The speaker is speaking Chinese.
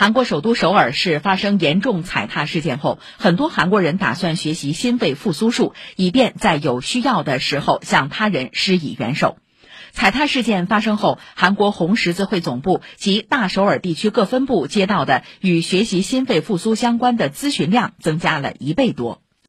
韩国首都首尔市发生严重踩踏事件后很多韩国人打算学习心肺复苏术以便在有需要的时候向他人施以援手。踩踏事件发生后韩国红十字会总部及大首尔地区各分部接到的与学习心肺复苏相关的咨询量增加了一倍多。